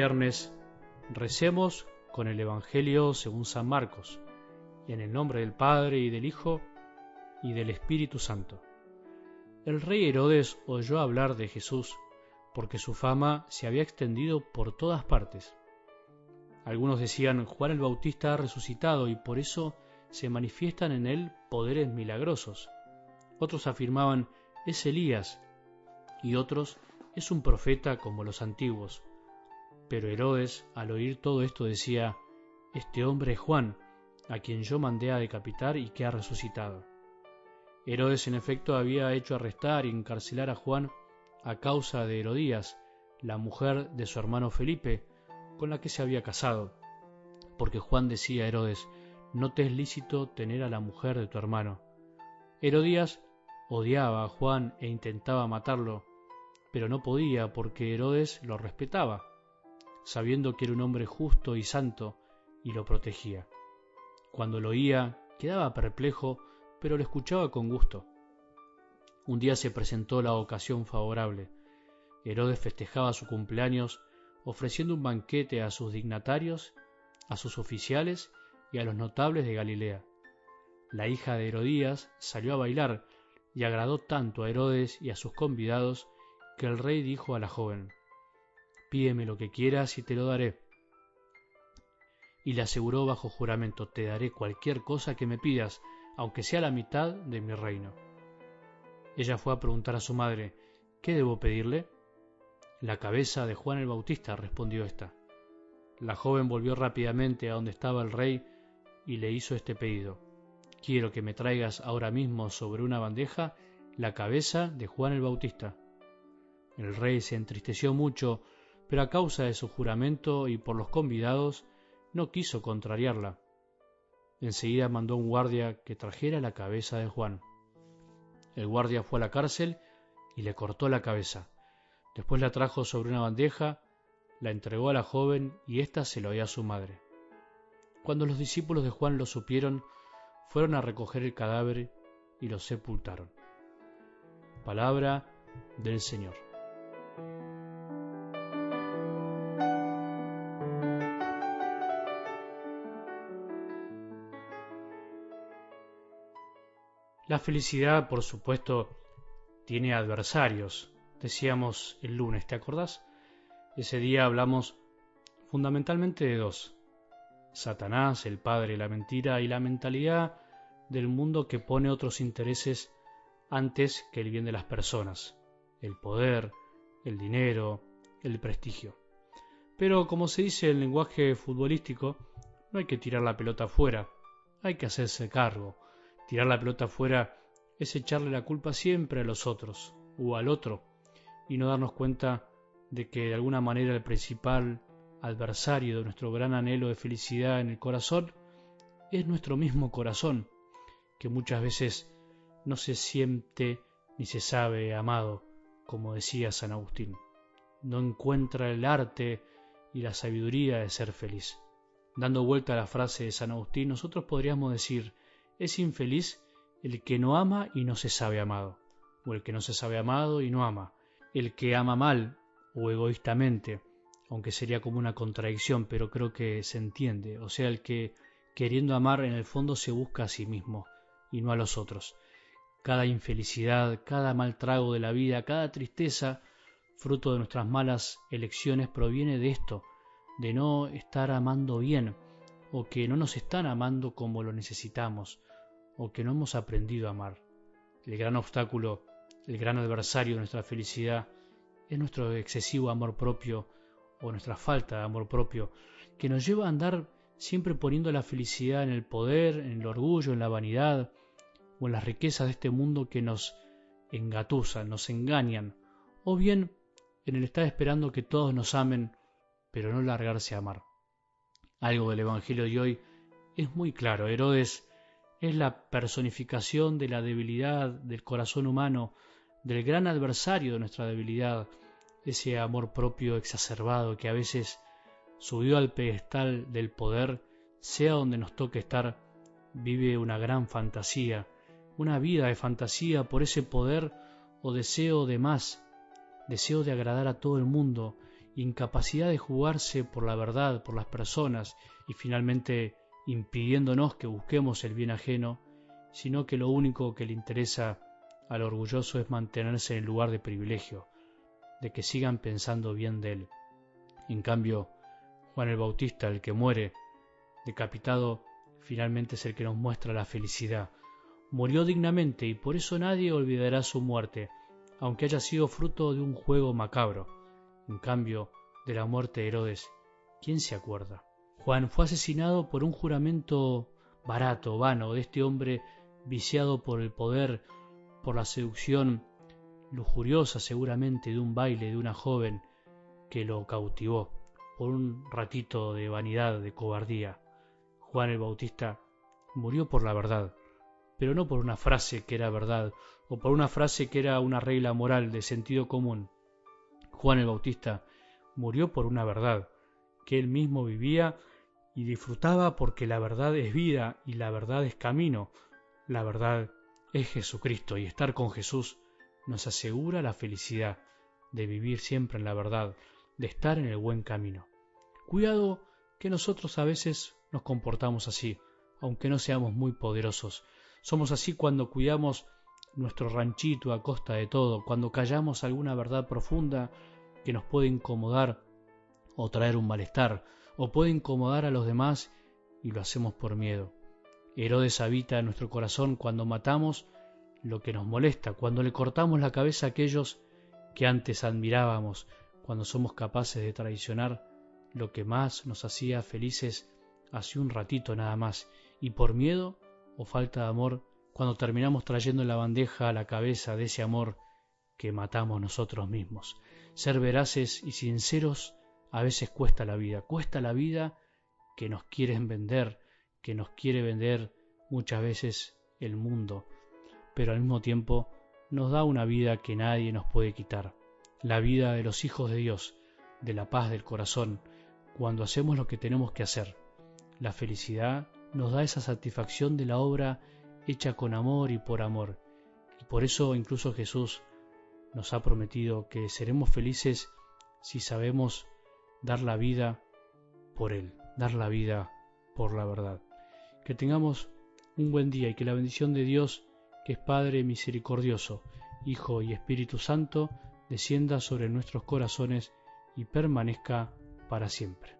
viernes recemos con el Evangelio según San Marcos, en el nombre del Padre y del Hijo y del Espíritu Santo. El rey Herodes oyó hablar de Jesús porque su fama se había extendido por todas partes. Algunos decían Juan el Bautista ha resucitado y por eso se manifiestan en él poderes milagrosos. Otros afirmaban es Elías y otros es un profeta como los antiguos. Pero Herodes, al oír todo esto, decía, Este hombre es Juan, a quien yo mandé a decapitar y que ha resucitado. Herodes en efecto había hecho arrestar y encarcelar a Juan a causa de Herodías, la mujer de su hermano Felipe, con la que se había casado, porque Juan decía a Herodes, no te es lícito tener a la mujer de tu hermano. Herodías odiaba a Juan e intentaba matarlo, pero no podía porque Herodes lo respetaba, sabiendo que era un hombre justo y santo, y lo protegía. Cuando lo oía, quedaba perplejo, pero lo escuchaba con gusto. Un día se presentó la ocasión favorable. Herodes festejaba su cumpleaños ofreciendo un banquete a sus dignatarios, a sus oficiales y a los notables de Galilea. La hija de Herodías salió a bailar y agradó tanto a Herodes y a sus convidados que el rey dijo a la joven, Pídeme lo que quieras y te lo daré. Y le aseguró bajo juramento, te daré cualquier cosa que me pidas, aunque sea la mitad de mi reino. Ella fue a preguntar a su madre, ¿qué debo pedirle? La cabeza de Juan el Bautista, respondió ésta. La joven volvió rápidamente a donde estaba el rey y le hizo este pedido. Quiero que me traigas ahora mismo sobre una bandeja la cabeza de Juan el Bautista. El rey se entristeció mucho, pero a causa de su juramento y por los convidados, no quiso contrariarla. Enseguida mandó un guardia que trajera la cabeza de Juan. El guardia fue a la cárcel y le cortó la cabeza. Después la trajo sobre una bandeja, la entregó a la joven y ésta se lo dio a su madre. Cuando los discípulos de Juan lo supieron, fueron a recoger el cadáver y lo sepultaron. Palabra del Señor. La felicidad, por supuesto, tiene adversarios. Decíamos el lunes, ¿te acordás? Ese día hablamos fundamentalmente de dos. Satanás, el padre de la mentira, y la mentalidad del mundo que pone otros intereses antes que el bien de las personas, el poder, el dinero, el prestigio. Pero como se dice en el lenguaje futbolístico, no hay que tirar la pelota afuera, hay que hacerse cargo. Tirar la pelota afuera es echarle la culpa siempre a los otros o al otro y no darnos cuenta de que de alguna manera el principal adversario de nuestro gran anhelo de felicidad en el corazón es nuestro mismo corazón, que muchas veces no se siente ni se sabe amado, como decía San Agustín. No encuentra el arte y la sabiduría de ser feliz. Dando vuelta a la frase de San Agustín, nosotros podríamos decir es infeliz el que no ama y no se sabe amado, o el que no se sabe amado y no ama, el que ama mal o egoístamente, aunque sería como una contradicción, pero creo que se entiende, o sea, el que queriendo amar en el fondo se busca a sí mismo y no a los otros. Cada infelicidad, cada mal trago de la vida, cada tristeza, fruto de nuestras malas elecciones, proviene de esto, de no estar amando bien, o que no nos están amando como lo necesitamos, o que no hemos aprendido a amar. El gran obstáculo, el gran adversario de nuestra felicidad es nuestro excesivo amor propio o nuestra falta de amor propio, que nos lleva a andar siempre poniendo la felicidad en el poder, en el orgullo, en la vanidad o en las riquezas de este mundo que nos engatusan, nos engañan, o bien en el estar esperando que todos nos amen, pero no largarse a amar. Algo del Evangelio de hoy es muy claro. Herodes es la personificación de la debilidad del corazón humano, del gran adversario de nuestra debilidad, ese amor propio exacerbado que a veces subió al pedestal del poder, sea donde nos toque estar, vive una gran fantasía, una vida de fantasía por ese poder o deseo de más, deseo de agradar a todo el mundo incapacidad de jugarse por la verdad, por las personas y finalmente impidiéndonos que busquemos el bien ajeno, sino que lo único que le interesa al orgulloso es mantenerse en el lugar de privilegio, de que sigan pensando bien de él. En cambio, Juan el Bautista, el que muere decapitado, finalmente es el que nos muestra la felicidad. Murió dignamente y por eso nadie olvidará su muerte, aunque haya sido fruto de un juego macabro. En cambio, de la muerte de Herodes, ¿quién se acuerda? Juan fue asesinado por un juramento barato, vano, de este hombre viciado por el poder, por la seducción lujuriosa seguramente de un baile de una joven que lo cautivó por un ratito de vanidad, de cobardía. Juan el Bautista murió por la verdad, pero no por una frase que era verdad o por una frase que era una regla moral de sentido común. Juan el Bautista murió por una verdad que él mismo vivía y disfrutaba porque la verdad es vida y la verdad es camino, la verdad es Jesucristo y estar con Jesús nos asegura la felicidad de vivir siempre en la verdad, de estar en el buen camino. Cuidado que nosotros a veces nos comportamos así, aunque no seamos muy poderosos. Somos así cuando cuidamos nuestro ranchito a costa de todo, cuando callamos alguna verdad profunda que nos puede incomodar o traer un malestar, o puede incomodar a los demás y lo hacemos por miedo. Herodes habita en nuestro corazón cuando matamos lo que nos molesta, cuando le cortamos la cabeza a aquellos que antes admirábamos, cuando somos capaces de traicionar lo que más nos hacía felices hace un ratito nada más, y por miedo o falta de amor, cuando terminamos trayendo en la bandeja a la cabeza de ese amor que matamos nosotros mismos. Ser veraces y sinceros a veces cuesta la vida, cuesta la vida que nos quieren vender, que nos quiere vender muchas veces el mundo, pero al mismo tiempo nos da una vida que nadie nos puede quitar, la vida de los hijos de Dios, de la paz del corazón, cuando hacemos lo que tenemos que hacer. La felicidad nos da esa satisfacción de la obra hecha con amor y por amor, y por eso incluso Jesús nos ha prometido que seremos felices si sabemos dar la vida por Él, dar la vida por la verdad. Que tengamos un buen día y que la bendición de Dios, que es Padre misericordioso, Hijo y Espíritu Santo, descienda sobre nuestros corazones y permanezca para siempre.